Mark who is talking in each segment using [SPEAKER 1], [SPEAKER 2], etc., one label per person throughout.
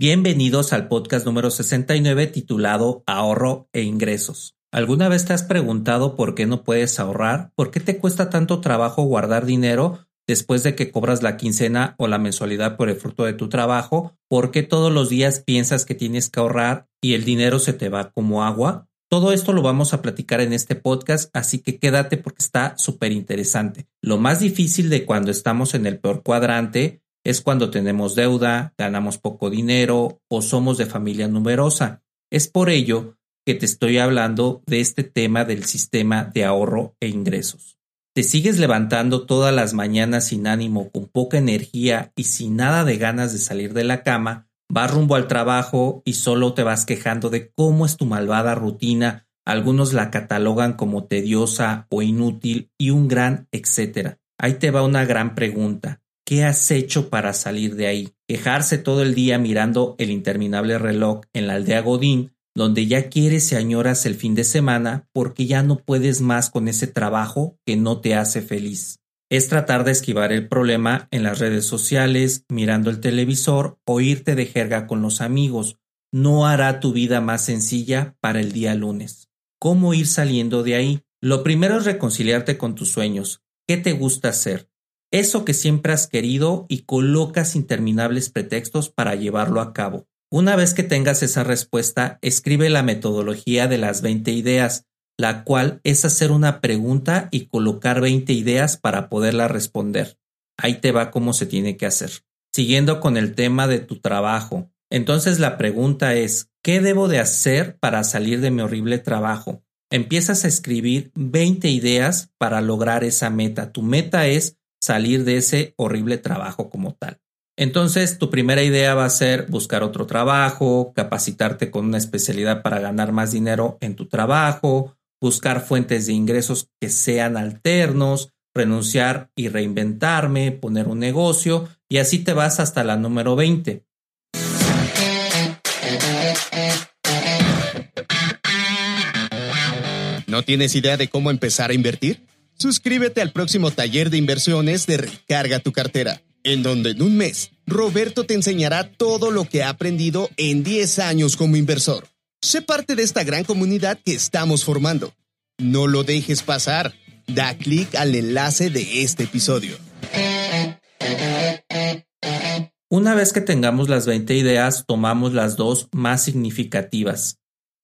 [SPEAKER 1] Bienvenidos al podcast número 69 titulado Ahorro e Ingresos. ¿Alguna vez te has preguntado por qué no puedes ahorrar? ¿Por qué te cuesta tanto trabajo guardar dinero después de que cobras la quincena o la mensualidad por el fruto de tu trabajo? ¿Por qué todos los días piensas que tienes que ahorrar y el dinero se te va como agua? Todo esto lo vamos a platicar en este podcast, así que quédate porque está súper interesante. Lo más difícil de cuando estamos en el peor cuadrante es cuando tenemos deuda, ganamos poco dinero o somos de familia numerosa. Es por ello que te estoy hablando de este tema del sistema de ahorro e ingresos. ¿Te sigues levantando todas las mañanas sin ánimo, con poca energía y sin nada de ganas de salir de la cama? Vas rumbo al trabajo y solo te vas quejando de cómo es tu malvada rutina. Algunos la catalogan como tediosa o inútil y un gran etcétera. Ahí te va una gran pregunta. ¿Qué has hecho para salir de ahí? Quejarse todo el día mirando el interminable reloj en la aldea Godín, donde ya quieres y añoras el fin de semana porque ya no puedes más con ese trabajo que no te hace feliz. Es tratar de esquivar el problema en las redes sociales, mirando el televisor o irte de jerga con los amigos. No hará tu vida más sencilla para el día lunes. ¿Cómo ir saliendo de ahí? Lo primero es reconciliarte con tus sueños. ¿Qué te gusta hacer? Eso que siempre has querido y colocas interminables pretextos para llevarlo a cabo. Una vez que tengas esa respuesta, escribe la metodología de las 20 ideas, la cual es hacer una pregunta y colocar 20 ideas para poderla responder. Ahí te va cómo se tiene que hacer. Siguiendo con el tema de tu trabajo. Entonces la pregunta es, ¿qué debo de hacer para salir de mi horrible trabajo? Empiezas a escribir 20 ideas para lograr esa meta. Tu meta es salir de ese horrible trabajo como tal. Entonces, tu primera idea va a ser buscar otro trabajo, capacitarte con una especialidad para ganar más dinero en tu trabajo, buscar fuentes de ingresos que sean alternos, renunciar y reinventarme, poner un negocio y así te vas hasta la número 20.
[SPEAKER 2] ¿No tienes idea de cómo empezar a invertir? Suscríbete al próximo taller de inversiones de Recarga tu cartera, en donde en un mes Roberto te enseñará todo lo que ha aprendido en 10 años como inversor. Sé parte de esta gran comunidad que estamos formando. No lo dejes pasar. Da clic al enlace de este episodio.
[SPEAKER 1] Una vez que tengamos las 20 ideas, tomamos las dos más significativas,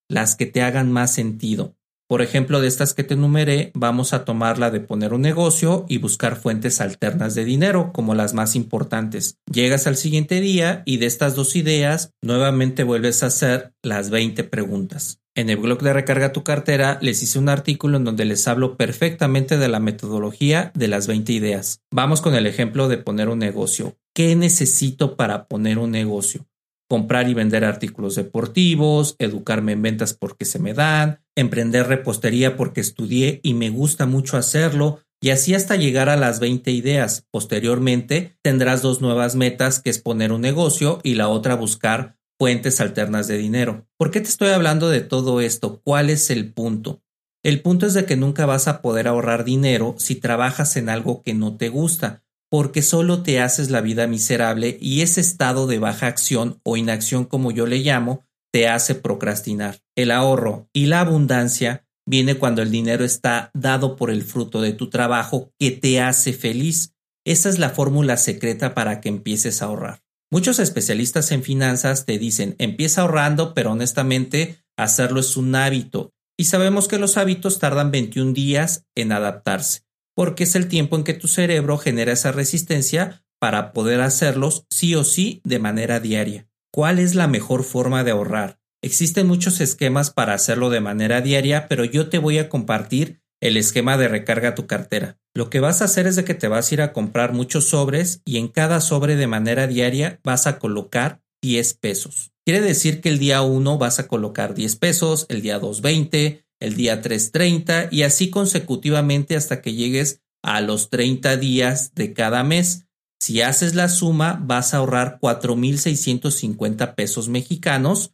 [SPEAKER 1] las que te hagan más sentido. Por ejemplo, de estas que te enumeré, vamos a tomar la de poner un negocio y buscar fuentes alternas de dinero como las más importantes. Llegas al siguiente día y de estas dos ideas nuevamente vuelves a hacer las 20 preguntas. En el blog de Recarga tu cartera les hice un artículo en donde les hablo perfectamente de la metodología de las 20 ideas. Vamos con el ejemplo de poner un negocio. ¿Qué necesito para poner un negocio? comprar y vender artículos deportivos, educarme en ventas porque se me dan, emprender repostería porque estudié y me gusta mucho hacerlo, y así hasta llegar a las 20 ideas. Posteriormente tendrás dos nuevas metas que es poner un negocio y la otra buscar fuentes alternas de dinero. ¿Por qué te estoy hablando de todo esto? ¿Cuál es el punto? El punto es de que nunca vas a poder ahorrar dinero si trabajas en algo que no te gusta porque solo te haces la vida miserable y ese estado de baja acción o inacción como yo le llamo, te hace procrastinar. El ahorro y la abundancia viene cuando el dinero está dado por el fruto de tu trabajo que te hace feliz. Esa es la fórmula secreta para que empieces a ahorrar. Muchos especialistas en finanzas te dicen empieza ahorrando, pero honestamente hacerlo es un hábito. Y sabemos que los hábitos tardan 21 días en adaptarse porque es el tiempo en que tu cerebro genera esa resistencia para poder hacerlos sí o sí de manera diaria. ¿Cuál es la mejor forma de ahorrar? Existen muchos esquemas para hacerlo de manera diaria, pero yo te voy a compartir el esquema de recarga tu cartera. Lo que vas a hacer es de que te vas a ir a comprar muchos sobres y en cada sobre de manera diaria vas a colocar 10 pesos. Quiere decir que el día 1 vas a colocar 10 pesos, el día 2 20, el día 3 30 y así consecutivamente hasta que llegues a los 30 días de cada mes. Si haces la suma, vas a ahorrar 4.650 pesos mexicanos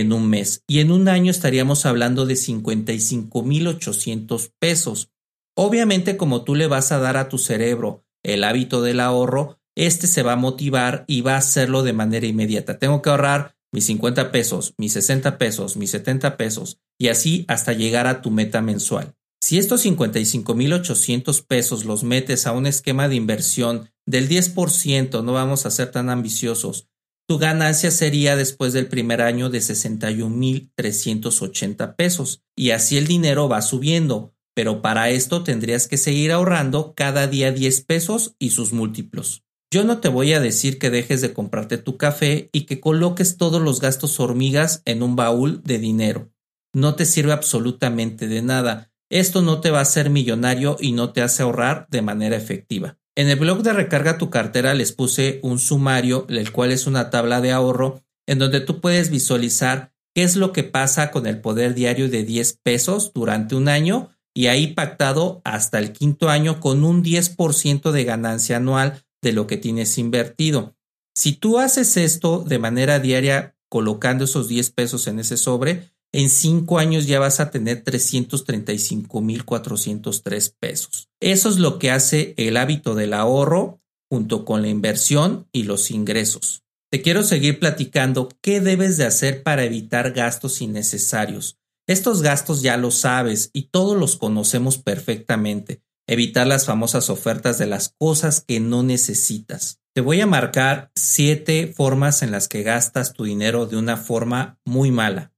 [SPEAKER 1] en un mes y en un año estaríamos hablando de 55.800 pesos. Obviamente, como tú le vas a dar a tu cerebro el hábito del ahorro, este se va a motivar y va a hacerlo de manera inmediata. Tengo que ahorrar mis 50 pesos, mis 60 pesos, mis 70 pesos y así hasta llegar a tu meta mensual. Si estos 55.800 pesos los metes a un esquema de inversión del 10%, no vamos a ser tan ambiciosos, tu ganancia sería después del primer año de 61.380 pesos y así el dinero va subiendo pero para esto tendrías que seguir ahorrando cada día 10 pesos y sus múltiplos. Yo no te voy a decir que dejes de comprarte tu café y que coloques todos los gastos hormigas en un baúl de dinero. No te sirve absolutamente de nada. Esto no te va a hacer millonario y no te hace ahorrar de manera efectiva. En el blog de Recarga tu cartera les puse un sumario, el cual es una tabla de ahorro, en donde tú puedes visualizar qué es lo que pasa con el poder diario de 10 pesos durante un año y ahí pactado hasta el quinto año con un 10% de ganancia anual de lo que tienes invertido. Si tú haces esto de manera diaria colocando esos 10 pesos en ese sobre, en cinco años ya vas a tener 335.403 pesos. Eso es lo que hace el hábito del ahorro junto con la inversión y los ingresos. Te quiero seguir platicando qué debes de hacer para evitar gastos innecesarios. Estos gastos ya lo sabes y todos los conocemos perfectamente. Evitar las famosas ofertas de las cosas que no necesitas. Te voy a marcar siete formas en las que gastas tu dinero de una forma muy mala.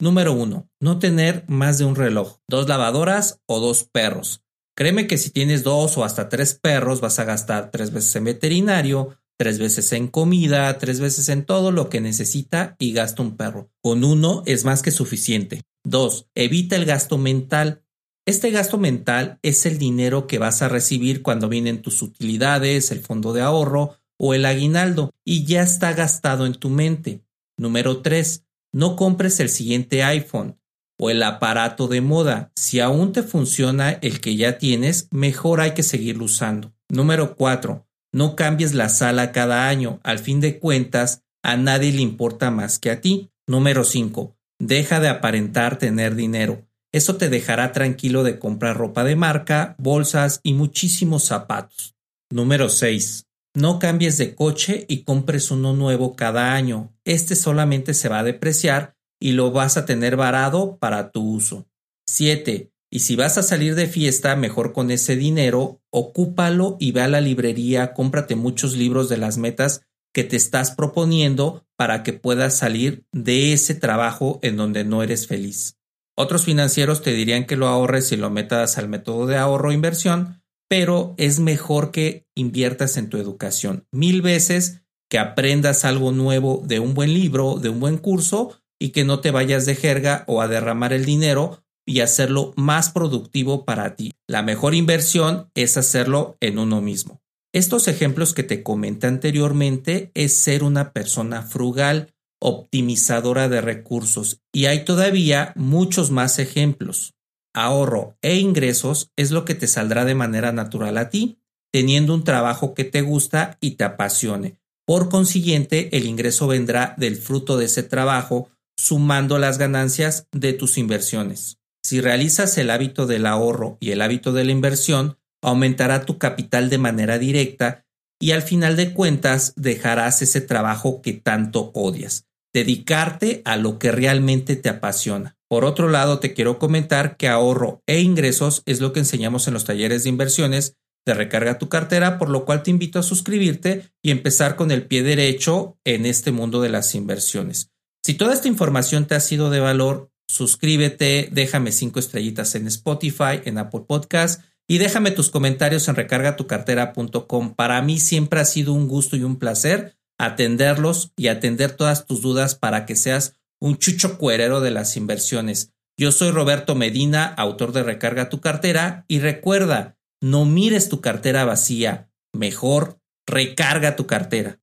[SPEAKER 1] Número uno, no tener más de un reloj, dos lavadoras o dos perros. Créeme que si tienes dos o hasta tres perros vas a gastar tres veces en veterinario, tres veces en comida, tres veces en todo lo que necesita y gasta un perro. Con uno es más que suficiente. 2. Evita el gasto mental. Este gasto mental es el dinero que vas a recibir cuando vienen tus utilidades, el fondo de ahorro o el aguinaldo y ya está gastado en tu mente. Número 3. No compres el siguiente iPhone o el aparato de moda. Si aún te funciona el que ya tienes, mejor hay que seguirlo usando. Número 4. No cambies la sala cada año. Al fin de cuentas, a nadie le importa más que a ti. Número 5. Deja de aparentar tener dinero. Eso te dejará tranquilo de comprar ropa de marca, bolsas y muchísimos zapatos. Número 6. No cambies de coche y compres uno nuevo cada año. Este solamente se va a depreciar y lo vas a tener varado para tu uso. 7. Y si vas a salir de fiesta, mejor con ese dinero, ocúpalo y ve a la librería, cómprate muchos libros de las metas que te estás proponiendo para que puedas salir de ese trabajo en donde no eres feliz. Otros financieros te dirían que lo ahorres y lo metas al método de ahorro inversión, pero es mejor que inviertas en tu educación. Mil veces que aprendas algo nuevo de un buen libro, de un buen curso y que no te vayas de jerga o a derramar el dinero y hacerlo más productivo para ti. La mejor inversión es hacerlo en uno mismo. Estos ejemplos que te comenté anteriormente es ser una persona frugal, optimizadora de recursos y hay todavía muchos más ejemplos. Ahorro e ingresos es lo que te saldrá de manera natural a ti, teniendo un trabajo que te gusta y te apasione. Por consiguiente, el ingreso vendrá del fruto de ese trabajo, sumando las ganancias de tus inversiones. Si realizas el hábito del ahorro y el hábito de la inversión, aumentará tu capital de manera directa y al final de cuentas dejarás ese trabajo que tanto odias, dedicarte a lo que realmente te apasiona. Por otro lado, te quiero comentar que ahorro e ingresos es lo que enseñamos en los talleres de inversiones de recarga tu cartera, por lo cual te invito a suscribirte y empezar con el pie derecho en este mundo de las inversiones. Si toda esta información te ha sido de valor, suscríbete, déjame cinco estrellitas en Spotify, en Apple Podcast y déjame tus comentarios en recargatucartera.com. Para mí siempre ha sido un gusto y un placer atenderlos y atender todas tus dudas para que seas un chucho cuerero de las inversiones. Yo soy Roberto Medina, autor de Recarga tu cartera, y recuerda, no mires tu cartera vacía, mejor recarga tu cartera.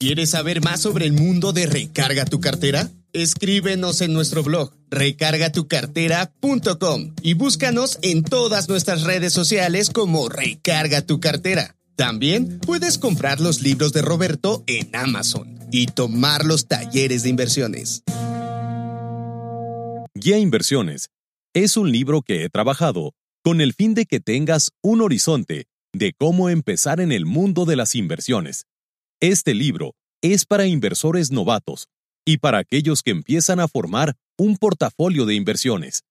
[SPEAKER 2] ¿Quieres saber más sobre el mundo de Recarga tu cartera? Escríbenos en nuestro blog recargatucartera.com y búscanos en todas nuestras redes sociales como Recarga tu cartera. También puedes comprar los libros de Roberto en Amazon y tomar los talleres de inversiones.
[SPEAKER 3] Guía Inversiones es un libro que he trabajado con el fin de que tengas un horizonte de cómo empezar en el mundo de las inversiones. Este libro es para inversores novatos y para aquellos que empiezan a formar un portafolio de inversiones.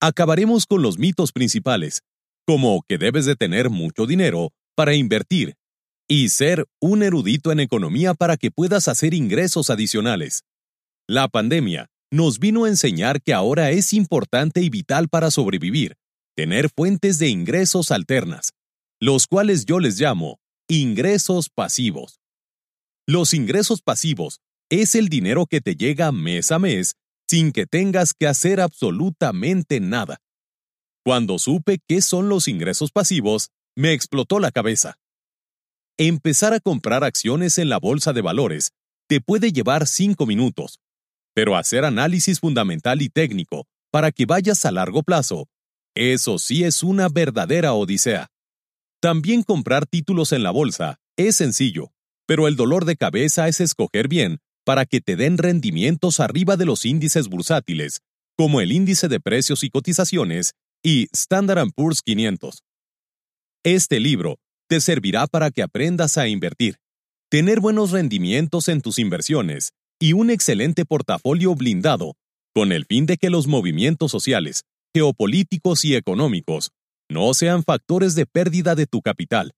[SPEAKER 3] Acabaremos con los mitos principales, como que debes de tener mucho dinero para invertir y ser un erudito en economía para que puedas hacer ingresos adicionales. La pandemia nos vino a enseñar que ahora es importante y vital para sobrevivir, tener fuentes de ingresos alternas, los cuales yo les llamo ingresos pasivos. Los ingresos pasivos es el dinero que te llega mes a mes sin que tengas que hacer absolutamente nada. Cuando supe qué son los ingresos pasivos, me explotó la cabeza. Empezar a comprar acciones en la bolsa de valores te puede llevar cinco minutos, pero hacer análisis fundamental y técnico para que vayas a largo plazo, eso sí es una verdadera odisea. También comprar títulos en la bolsa es sencillo, pero el dolor de cabeza es escoger bien para que te den rendimientos arriba de los índices bursátiles, como el índice de precios y cotizaciones y Standard Poor's 500. Este libro te servirá para que aprendas a invertir, tener buenos rendimientos en tus inversiones y un excelente portafolio blindado, con el fin de que los movimientos sociales, geopolíticos y económicos no sean factores de pérdida de tu capital.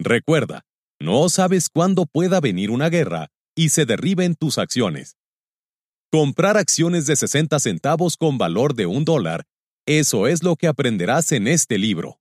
[SPEAKER 3] Recuerda, no sabes cuándo pueda venir una guerra y se derriben tus acciones. Comprar acciones de 60 centavos con valor de un dólar, eso es lo que aprenderás en este libro.